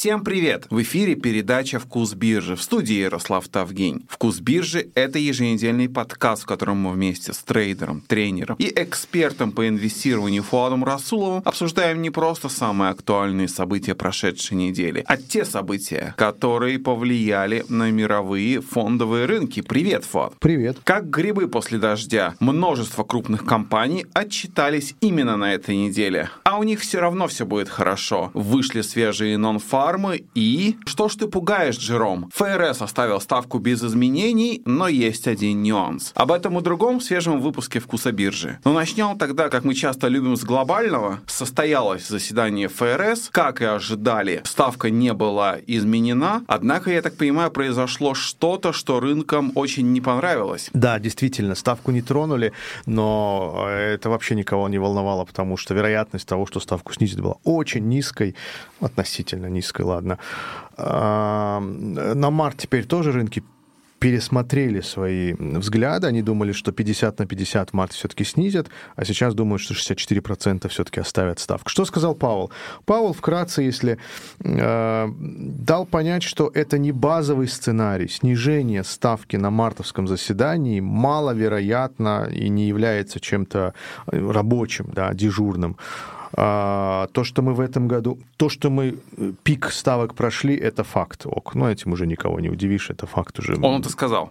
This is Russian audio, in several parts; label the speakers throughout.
Speaker 1: Всем привет! В эфире передача «Вкус биржи» в студии Ярослав Тавгень. «Вкус биржи» — это еженедельный подкаст, в котором мы вместе с трейдером, тренером и экспертом по инвестированию Фуадом Расуловым обсуждаем не просто самые актуальные события прошедшей недели, а те события, которые повлияли на мировые фондовые рынки. Привет, Фуад!
Speaker 2: Привет!
Speaker 1: Как грибы после дождя, множество крупных компаний отчитались именно на этой неделе. А у них все равно все будет хорошо. Вышли свежие нон-фармы и... Что ж ты пугаешь, Джером? ФРС оставил ставку без изменений, но есть один нюанс. Об этом и другом в свежем выпуске «Вкуса биржи». Но начнем тогда, как мы часто любим, с глобального. Состоялось заседание ФРС. Как и ожидали, ставка не была изменена. Однако, я так понимаю, произошло что-то, что рынкам очень не понравилось.
Speaker 2: Да, действительно, ставку не тронули, но это вообще никого не волновало, потому что вероятность того, что ставку снизит, была очень низкой, относительно низкой, ладно. А, на март теперь тоже рынки пересмотрели свои взгляды. Они думали, что 50 на 50 в марте все-таки снизят, а сейчас думают, что 64% все-таки оставят ставку. Что сказал Пауэлл? Пауэлл вкратце, если э, дал понять, что это не базовый сценарий. Снижение ставки на мартовском заседании маловероятно и не является чем-то рабочим, да, дежурным. А, то, что мы в этом году, то, что мы э, пик ставок прошли, это факт. Ок, но этим уже никого не удивишь, это факт уже.
Speaker 1: Он это сказал.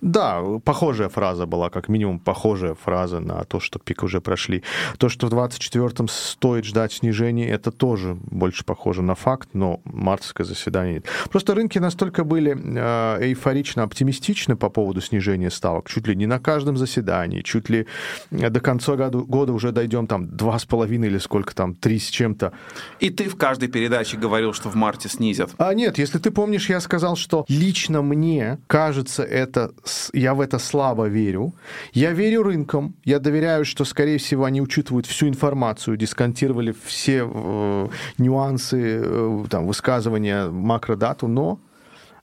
Speaker 2: Да, похожая фраза была, как минимум похожая фраза на то, что пик уже прошли. То, что в 24-м стоит ждать снижения, это тоже больше похоже на факт, но мартовское заседание нет. Просто рынки настолько были э, эйфорично оптимистичны по поводу снижения ставок, чуть ли не на каждом заседании, чуть ли до конца года, года уже дойдем там два с половиной или сколько там, три с чем-то.
Speaker 1: И ты в каждой передаче говорил, что в марте снизят.
Speaker 2: А нет, если ты помнишь, я сказал, что лично мне кажется это я в это слабо верю. Я верю рынкам, я доверяю, что, скорее всего, они учитывают всю информацию, дисконтировали все э, нюансы э, там, высказывания макродату, но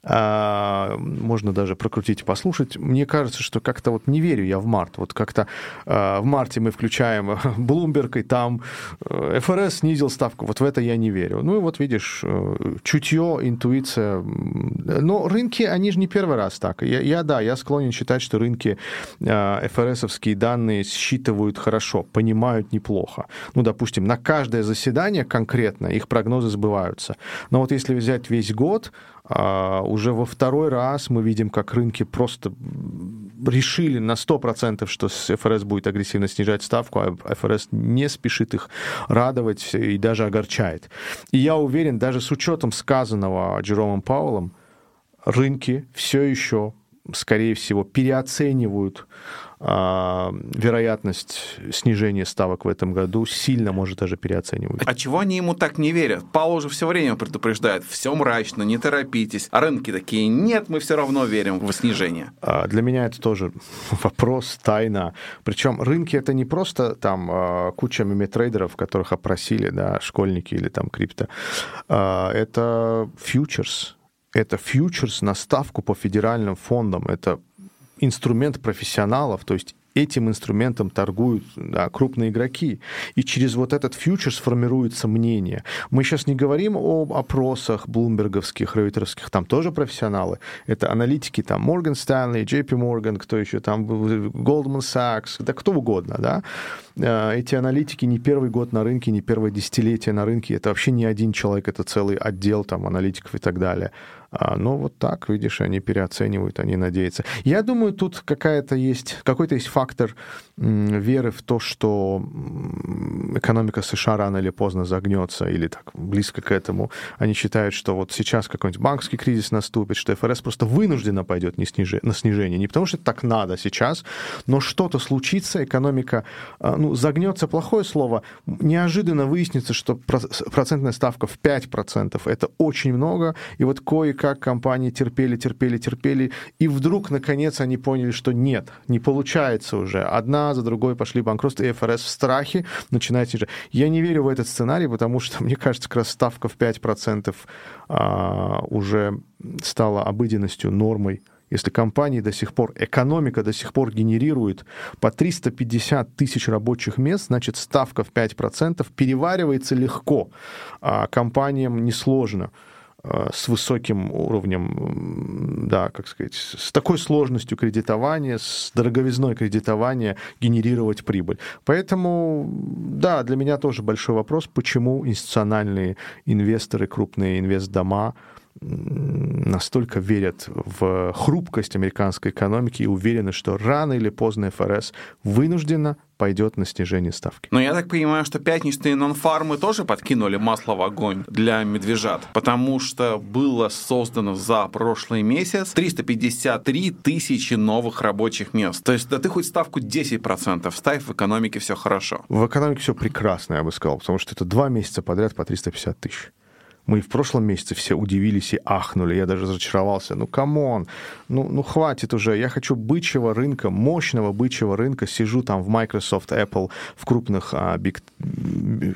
Speaker 2: можно даже прокрутить и послушать. Мне кажется, что как-то вот не верю я в март. Вот как-то а, в марте мы включаем Bloomberg, и там э, ФРС снизил ставку. Вот в это я не верю. Ну и вот видишь, э, чутье, интуиция. Но рынки, они же не первый раз так. Я, я да, я склонен считать, что рынки а, ФРСовские данные считывают хорошо, понимают неплохо. Ну, допустим, на каждое заседание конкретно их прогнозы сбываются. Но вот если взять весь год, а уже во второй раз мы видим, как рынки просто решили на 100%, что ФРС будет агрессивно снижать ставку, а ФРС не спешит их радовать и даже огорчает. И я уверен, даже с учетом сказанного Джеромом Пауэллом, рынки все еще, скорее всего, переоценивают вероятность снижения ставок в этом году сильно может даже переоценивать.
Speaker 1: А чего они ему так не верят? Паул же все время предупреждает, все мрачно, не торопитесь. А рынки такие, нет, мы все равно верим в снижение.
Speaker 2: А, для меня это тоже вопрос, тайна. Причем рынки это не просто там а, куча меметрейдеров, которых опросили, да, школьники или там крипто. Это фьючерс, это фьючерс на ставку по федеральным фондам. Это инструмент профессионалов, то есть этим инструментом торгуют да, крупные игроки. И через вот этот фьючер сформируется мнение. Мы сейчас не говорим об опросах блумберговских, рейтеровских, там тоже профессионалы. Это аналитики, там, Morgan Stanley, JP Morgan, кто еще там, Goldman Sachs, да кто угодно, да. Э, эти аналитики не первый год на рынке, не первое десятилетие на рынке. Это вообще не один человек, это целый отдел там аналитиков и так далее. А, но вот так, видишь, они переоценивают, они надеются. Я думаю, тут какая-то есть, какой-то есть фактор веры в то, что экономика США рано или поздно загнется, или так близко к этому. Они считают, что вот сейчас какой-нибудь банковский кризис наступит, что ФРС просто вынужденно пойдет на снижение. Не потому что так надо сейчас, но что-то случится, экономика, а, ну, загнется плохое слово, неожиданно выяснится, что процентная ставка в 5% это очень много, и вот кое-как компании терпели, терпели, терпели, и вдруг, наконец, они поняли, что нет, не получается уже. Одна за другой пошли банкротства, и ФРС в страхе начинает снижать. Я не верю в этот сценарий, потому что, мне кажется, как раз ставка в 5% а, уже стала обыденностью, нормой. Если компании до сих пор, экономика до сих пор генерирует по 350 тысяч рабочих мест, значит, ставка в 5% переваривается легко, а компаниям несложно. э, с высоким уровнем, да, как сказать, с такой сложностью кредитования, с дороговизной кредитования генерировать прибыль. Поэтому, да, для меня тоже большой вопрос, почему институциональные инвесторы, крупные инвестдома настолько верят в хрупкость американской экономики и уверены, что рано или поздно ФРС вынуждена пойдет на снижение ставки.
Speaker 1: Но я так понимаю, что пятничные нон-фармы тоже подкинули масло в огонь для медвежат, потому что было создано за прошлый месяц 353 тысячи новых рабочих мест. То есть да ты хоть ставку 10% ставь, в экономике все хорошо.
Speaker 2: В экономике все прекрасно, я бы сказал, потому что это два месяца подряд по 350 тысяч. Мы в прошлом месяце все удивились и ахнули. Я даже разочаровался. Ну, come on, ну, ну хватит уже. Я хочу бычьего рынка, мощного бычьего рынка. Сижу там в Microsoft, Apple, в крупных, а, big,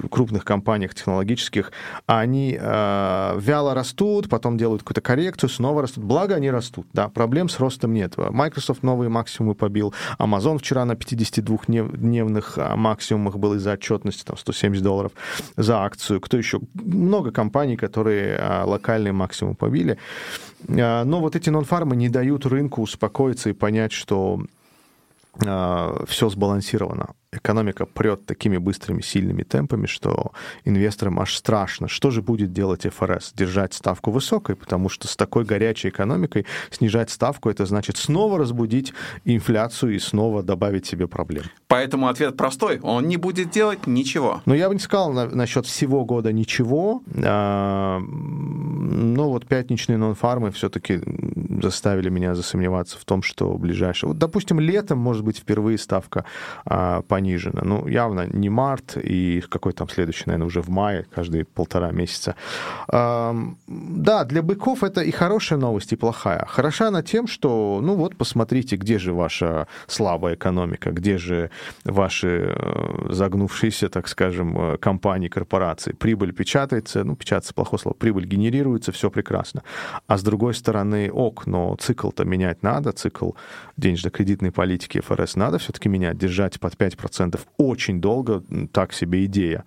Speaker 2: крупных компаниях технологических. А они а, вяло растут, потом делают какую-то коррекцию, снова растут. Благо они растут, да, проблем с ростом нет. Microsoft новые максимумы побил. Amazon вчера на 52-дневных а, максимумах был из-за отчетности, там 170 долларов за акцию. Кто еще? Много компаний, которые а, локальный максимум побили. А, но вот эти нон-фармы не дают рынку успокоиться и понять, что все сбалансировано экономика прет такими быстрыми, сильными темпами, что инвесторам аж страшно. Что же будет делать ФРС? Держать ставку высокой, потому что с такой горячей экономикой снижать ставку, это значит снова разбудить инфляцию и снова добавить себе проблем.
Speaker 1: Поэтому ответ простой. Он не будет делать ничего.
Speaker 2: Но я бы не сказал на, насчет всего года ничего. А, но вот пятничные нон-фармы все-таки заставили меня засомневаться в том, что ближайшее... Вот, допустим, летом, может быть, впервые ставка а, по понижена. Ну, явно не март и какой там следующий, наверное, уже в мае, каждые полтора месяца. Да, для быков это и хорошая новость, и плохая. Хороша она тем, что, ну вот, посмотрите, где же ваша слабая экономика, где же ваши э, загнувшиеся, так скажем, э, компании, корпорации. Прибыль печатается, ну, печатается плохое слово, прибыль генерируется, все прекрасно. А с другой стороны, ок, но цикл-то менять надо, цикл денежно-кредитной политики ФРС надо все-таки менять, держать под 5% процентов очень долго, так себе идея.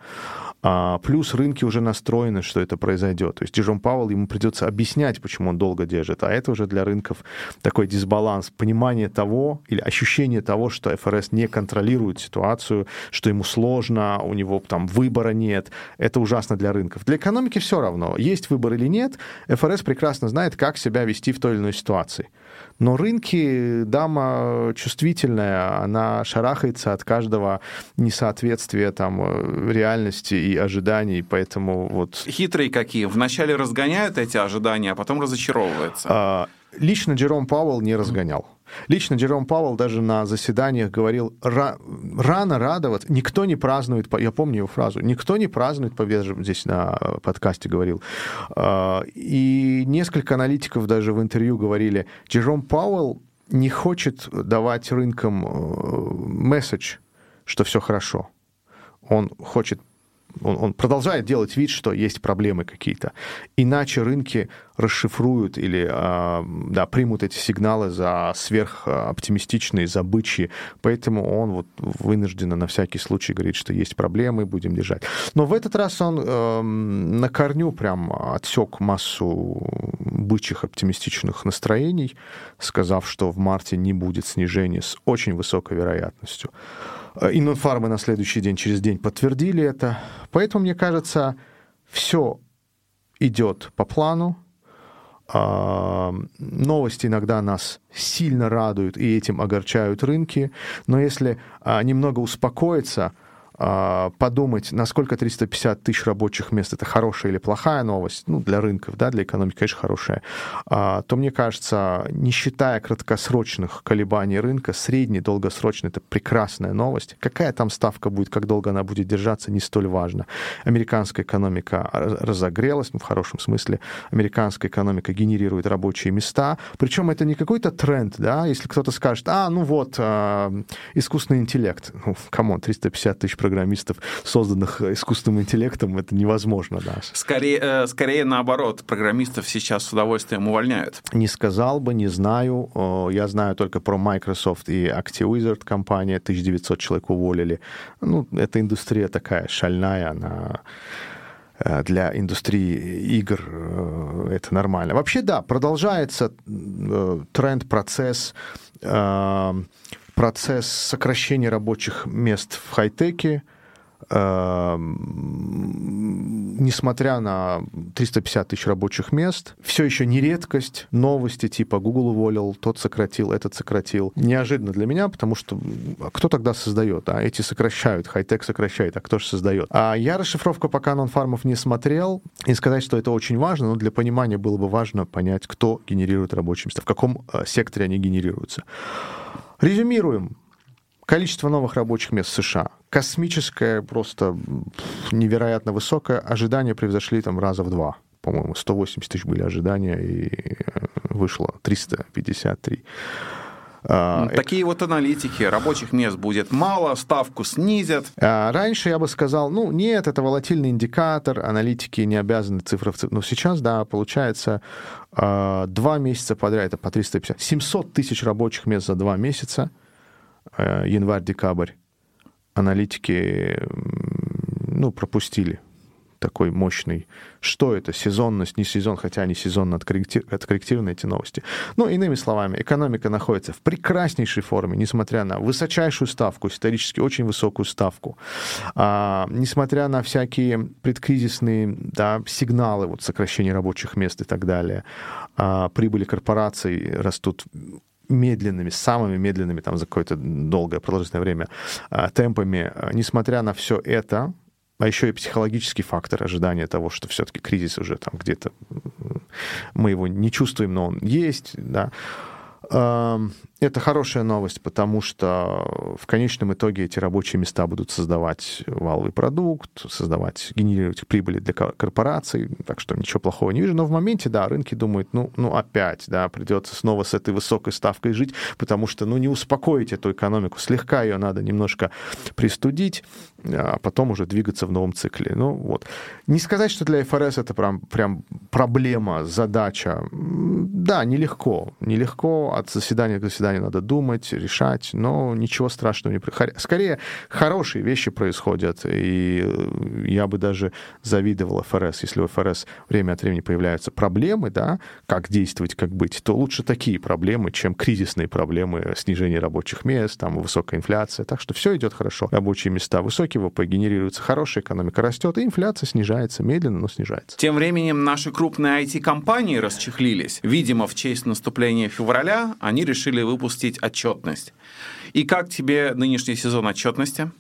Speaker 2: А, плюс рынки уже настроены, что это произойдет. То есть Джером Пауэлл, ему придется объяснять, почему он долго держит. А это уже для рынков такой дисбаланс, понимание того или ощущение того, что ФРС не контролирует ситуацию, что ему сложно, у него там выбора нет. Это ужасно для рынков. Для экономики все равно, есть выбор или нет, ФРС прекрасно знает, как себя вести в той или иной ситуации. Но рынки, дама чувствительная, она шарахается от каждого несоответствия там реальности и ожиданий, поэтому вот...
Speaker 1: Хитрые какие? Вначале разгоняют эти ожидания, а потом разочаровываются.
Speaker 2: А, лично Джером Пауэлл не разгонял. Лично Джером Пауэлл даже на заседаниях говорил, рано радоваться, никто не празднует, я помню его фразу, никто не празднует победу, здесь на подкасте говорил. А, и несколько аналитиков даже в интервью говорили, Джером Пауэлл не хочет давать рынкам э, месседж, что все хорошо. Он хочет он, он продолжает делать вид, что есть проблемы какие-то. Иначе рынки расшифруют или а, да, примут эти сигналы за сверхоптимистичные, за бычьи. Поэтому он вот вынужден на всякий случай говорить, что есть проблемы, будем держать. Но в этот раз он э, на корню прям отсек массу бычьих оптимистичных настроений, сказав, что в марте не будет снижения с очень высокой вероятностью. Э, Иннонфармы на следующий день, через день подтвердили это. Поэтому, мне кажется, все идет по плану. А, новости иногда нас сильно радуют и этим огорчают рынки. Но если а, немного успокоиться, подумать, насколько 350 тысяч рабочих мест это хорошая или плохая новость, ну, для рынков, да, для экономики, конечно, хорошая, а, то, мне кажется, не считая краткосрочных колебаний рынка, средний, долгосрочный — это прекрасная новость. Какая там ставка будет, как долго она будет держаться, не столь важно. Американская экономика разогрелась, ну, в хорошем смысле. Американская экономика генерирует рабочие места. Причем это не какой-то тренд, да, если кто-то скажет, а, ну вот, а, искусственный интеллект. Ну, come on, 350 тысяч программистов, созданных искусственным интеллектом, это невозможно. Да.
Speaker 1: Скорее, э, скорее наоборот, программистов сейчас с удовольствием увольняют.
Speaker 2: Не сказал бы, не знаю. Я знаю только про Microsoft и Acti Blizzard компания, 1900 человек уволили. Ну, эта индустрия такая шальная, она э, для индустрии игр э, это нормально. Вообще, да, продолжается э, тренд, процесс, э, процесс сокращения рабочих мест в хай-теке, Эм, несмотря на 350 тысяч рабочих мест, все еще не редкость. Новости типа Google уволил, тот сократил, этот сократил. Неожиданно для меня, потому что кто тогда создает? А эти сокращают, хай-тек сокращает, а кто же создает? А я расшифровку пока нон-фармов не смотрел, и сказать, что это очень важно, но для понимания было бы важно понять, кто генерирует рабочие места, в каком э, секторе они генерируются. Резюмируем. Количество новых рабочих мест в США космическое, просто невероятно высокое. Ожидания превзошли там раза в два. По-моему, 180 тысяч были ожидания, и э, вышло 353.
Speaker 1: А, Такие это... вот аналитики, рабочих мест будет мало, ставку снизят.
Speaker 2: А, раньше я бы сказал, ну нет, это волатильный индикатор, аналитики не обязаны цифры в цифры. Но сейчас, да, получается, а, два месяца подряд, это по 350. 700 тысяч рабочих мест за два месяца – Э, январь-декабрь, аналитики ну, пропустили такой мощный. Что это? Сезонность, не сезон, хотя они сезонно откорректированы, эти новости. Ну, иными словами, экономика находится в прекраснейшей форме, несмотря на высочайшую ставку, исторически очень высокую ставку, а, несмотря на всякие предкризисные да, сигналы, вот сокращение рабочих мест и так далее, а, прибыли корпораций растут медленными, самыми медленными там за какое-то долгое продолжительное время а, темпами, несмотря на все это, а еще и психологический фактор ожидания того, что все-таки кризис уже там где-то мы его не чувствуем, но он есть, да, это хорошая новость, потому что в конечном итоге эти рабочие места будут создавать валовый продукт, создавать, генерировать прибыли для корпораций, так что ничего плохого не вижу. Но в моменте, да, рынки думают, ну, ну опять, да, придется снова с этой высокой ставкой жить, потому что, ну, не успокоить эту экономику, слегка ее надо немножко пристудить, а потом уже двигаться в новом цикле. Ну, вот. Не сказать, что для ФРС это прям, прям проблема, задача. Да, нелегко. Нелегко от заседания к заседанию надо думать, решать, но ничего страшного не происходит. Скорее, хорошие вещи происходят, и э, я бы даже завидовал ФРС. Если у ФРС время от времени появляются проблемы, да, как действовать, как быть, то лучше такие проблемы, чем кризисные проблемы снижения рабочих мест, там, высокая инфляция. Так что все идет хорошо. Рабочие места высокие, ВВП генерируется хорошая, экономика растет, и инфляция снижается медленно, но снижается.
Speaker 1: Тем временем наши крупные IT-компании расчехлились. Видимо, в честь наступления февраля они решили выпустить отчетность. И как тебе нынешний сезон отчетности?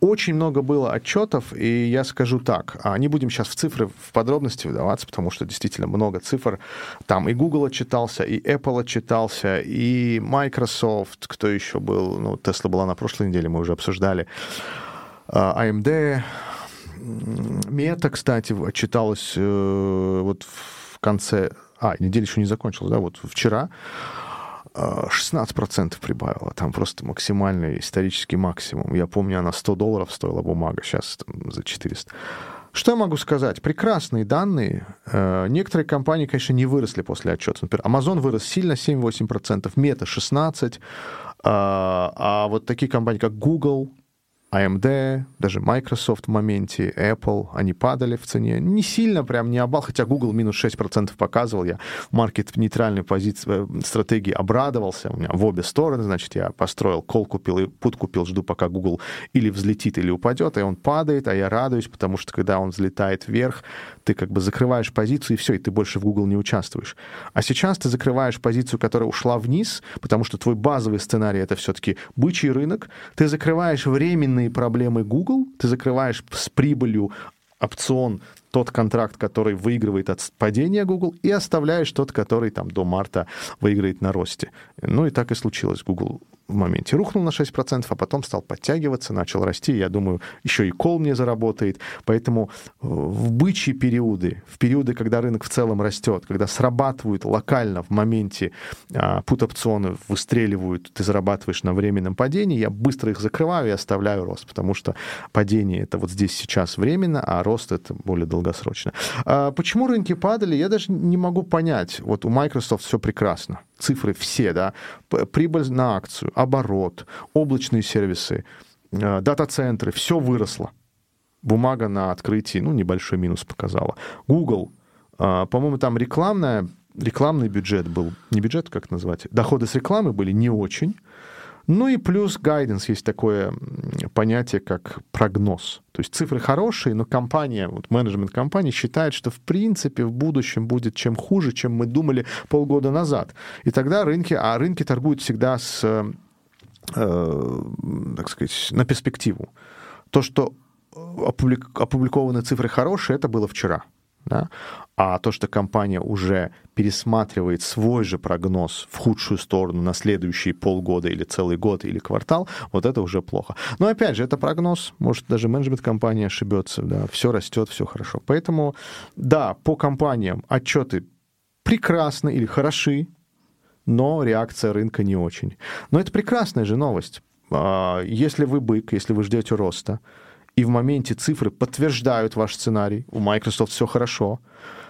Speaker 2: Очень много было отчетов, и я скажу так, а не будем сейчас в цифры, в подробности вдаваться, потому что действительно много цифр. Там и Google отчитался, и Apple отчитался, и Microsoft, кто еще был, ну, Tesla была на прошлой неделе, мы уже обсуждали, AMD, а, Meta, кстати, отчиталась э, вот в конце... А, неделя еще не закончилась, да, вот вчера. 16% прибавила. Там просто максимальный исторический максимум. Я помню, она 100 долларов стоила бумага, сейчас там, за 400. Что я могу сказать? Прекрасные данные. Э, некоторые компании, конечно, не выросли после отчета. Например, Amazon вырос сильно, 7-8%, Meta 16%, а, а вот такие компании, как Google, AMD, даже Microsoft в моменте, Apple, они падали в цене. Не сильно, прям не обал, хотя Google минус 6% показывал. Я в маркет нейтральной позиции, э, стратегии обрадовался. У меня в обе стороны, значит, я построил кол купил и пут купил, жду, пока Google или взлетит, или упадет, и он падает, а я радуюсь, потому что когда он взлетает вверх, ты как бы закрываешь позицию, и все, и ты больше в Google не участвуешь. А сейчас ты закрываешь позицию, которая ушла вниз, потому что твой базовый сценарий — это все-таки бычий рынок, ты закрываешь временный главные проблемы Google, ты закрываешь с прибылью опцион тот контракт, который выигрывает от падения Google, и оставляешь тот, который там до марта выиграет на росте. Ну и так и случилось. Google в моменте рухнул на 6%, а потом стал подтягиваться, начал расти. Я думаю, еще и кол мне заработает. Поэтому э, в бычьи периоды, в периоды, когда рынок в целом растет, когда срабатывают локально в моменте а, пут-опционы, выстреливают, ты зарабатываешь на временном падении, я быстро их закрываю и оставляю рост, потому что падение это вот здесь сейчас временно, а рост это более долгосрочно. А почему рынки падали, я даже не могу понять. Вот у Microsoft все прекрасно цифры все, да, прибыль на акцию, оборот, облачные сервисы, э, дата-центры, все выросло. Бумага на открытии, ну, небольшой минус показала. Google А, по-моему, там рекламная, рекламный бюджет был, не бюджет, как назвать, доходы с рекламы были не очень. Ну и плюс guidance есть такое понятие, как прогноз. То есть цифры хорошие, но компания, вот менеджмент компании считает, что в принципе в будущем будет чем хуже, чем мы думали полгода назад. И тогда рынки, а рынки торгуют всегда с, э, так сказать, на перспективу. То, что опубликованы цифры хорошие, это было вчера. Да? А то, что компания уже пересматривает свой же прогноз в худшую сторону на следующие полгода или целый год или квартал, вот это уже плохо. Но опять же, это прогноз, может даже менеджмент компании ошибется, да, все растет, все хорошо. Поэтому, да, по компаниям отчеты прекрасны или хороши, но реакция рынка не очень. Но это прекрасная же новость. А, если вы бык, если вы ждете роста, и в моменте цифры подтверждают ваш сценарий, у Microsoft все хорошо,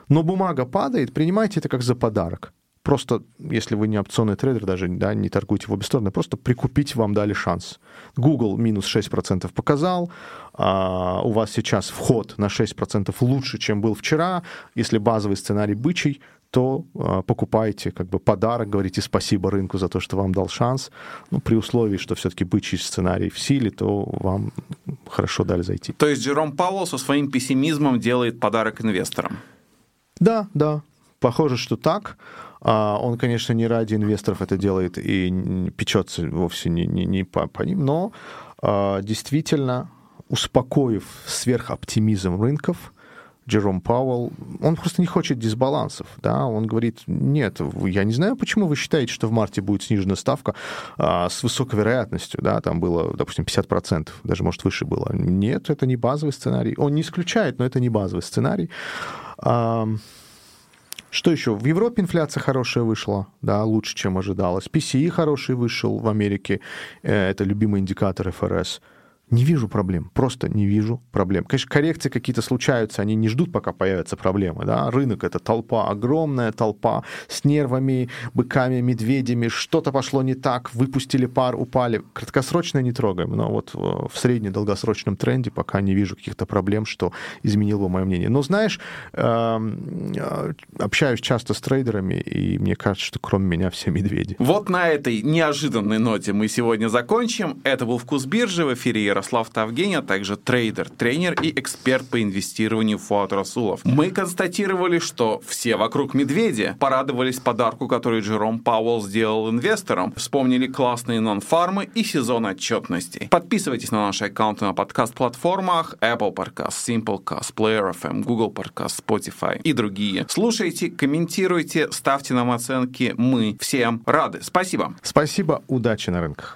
Speaker 2: но бумага падает, принимайте это как за подарок. Просто, если вы не опционный трейдер, даже да, не торгуете в обе стороны, просто прикупить вам дали шанс. Google минус 6% показал, а у вас сейчас вход на 6% лучше, чем был вчера. Если базовый сценарий бычий, то э, покупайте как бы подарок, говорите спасибо рынку за то, что вам дал шанс. Ну, при условии, что все-таки бычий сценарий в силе, то вам хорошо дали зайти.
Speaker 1: То есть Джером Пауэлл со своим пессимизмом делает подарок инвесторам?
Speaker 2: Да, да. Похоже, что так. А, он, конечно, не ради инвесторов это делает и печется вовсе не, не, не по, по ним, но а, действительно, успокоив сверхоптимизм рынков, Джером Пауэлл, он просто не хочет дисбалансов, да, он говорит, нет, я не знаю, почему вы считаете, что в марте будет снижена ставка а, с высокой вероятностью, да, там было, допустим, 50%, даже, может, выше было. Нет, это не базовый сценарий. Он не исключает, но это не базовый сценарий. А, что еще? В Европе инфляция хорошая вышла, да, лучше, чем ожидалось. PCE хороший вышел в Америке, э, это любимый индикатор ФРС. Не вижу проблем, просто не вижу проблем. Конечно, коррекции какие-то случаются, они не ждут, пока появятся проблемы. Да? Рынок — это толпа, огромная толпа с нервами, быками, медведями. Что-то пошло не так, выпустили пар, упали. Краткосрочно не трогаем, но вот в средне-долгосрочном тренде пока не вижу каких-то проблем, что изменило бы мое мнение. Но знаешь, эм, э, общаюсь часто с трейдерами, и мне кажется, что кроме меня все медведи.
Speaker 1: Вот на этой неожиданной ноте мы сегодня закончим. Это был «Вкус биржи» в эфире Ярослав Тавгений, а также трейдер, тренер и эксперт по инвестированию Фуат Расулов. Мы констатировали, что все вокруг медведи порадовались подарку, который Джером Пауэлл сделал инвесторам, вспомнили классные нон-фармы и сезон отчетности. Подписывайтесь на наши аккаунты на подкаст-платформах Apple Podcast, Simplecast, Player FM, Google Podcast, Spotify и другие. Слушайте, комментируйте, ставьте нам оценки. Мы всем рады. Спасибо.
Speaker 2: Спасибо. Удачи на рынках.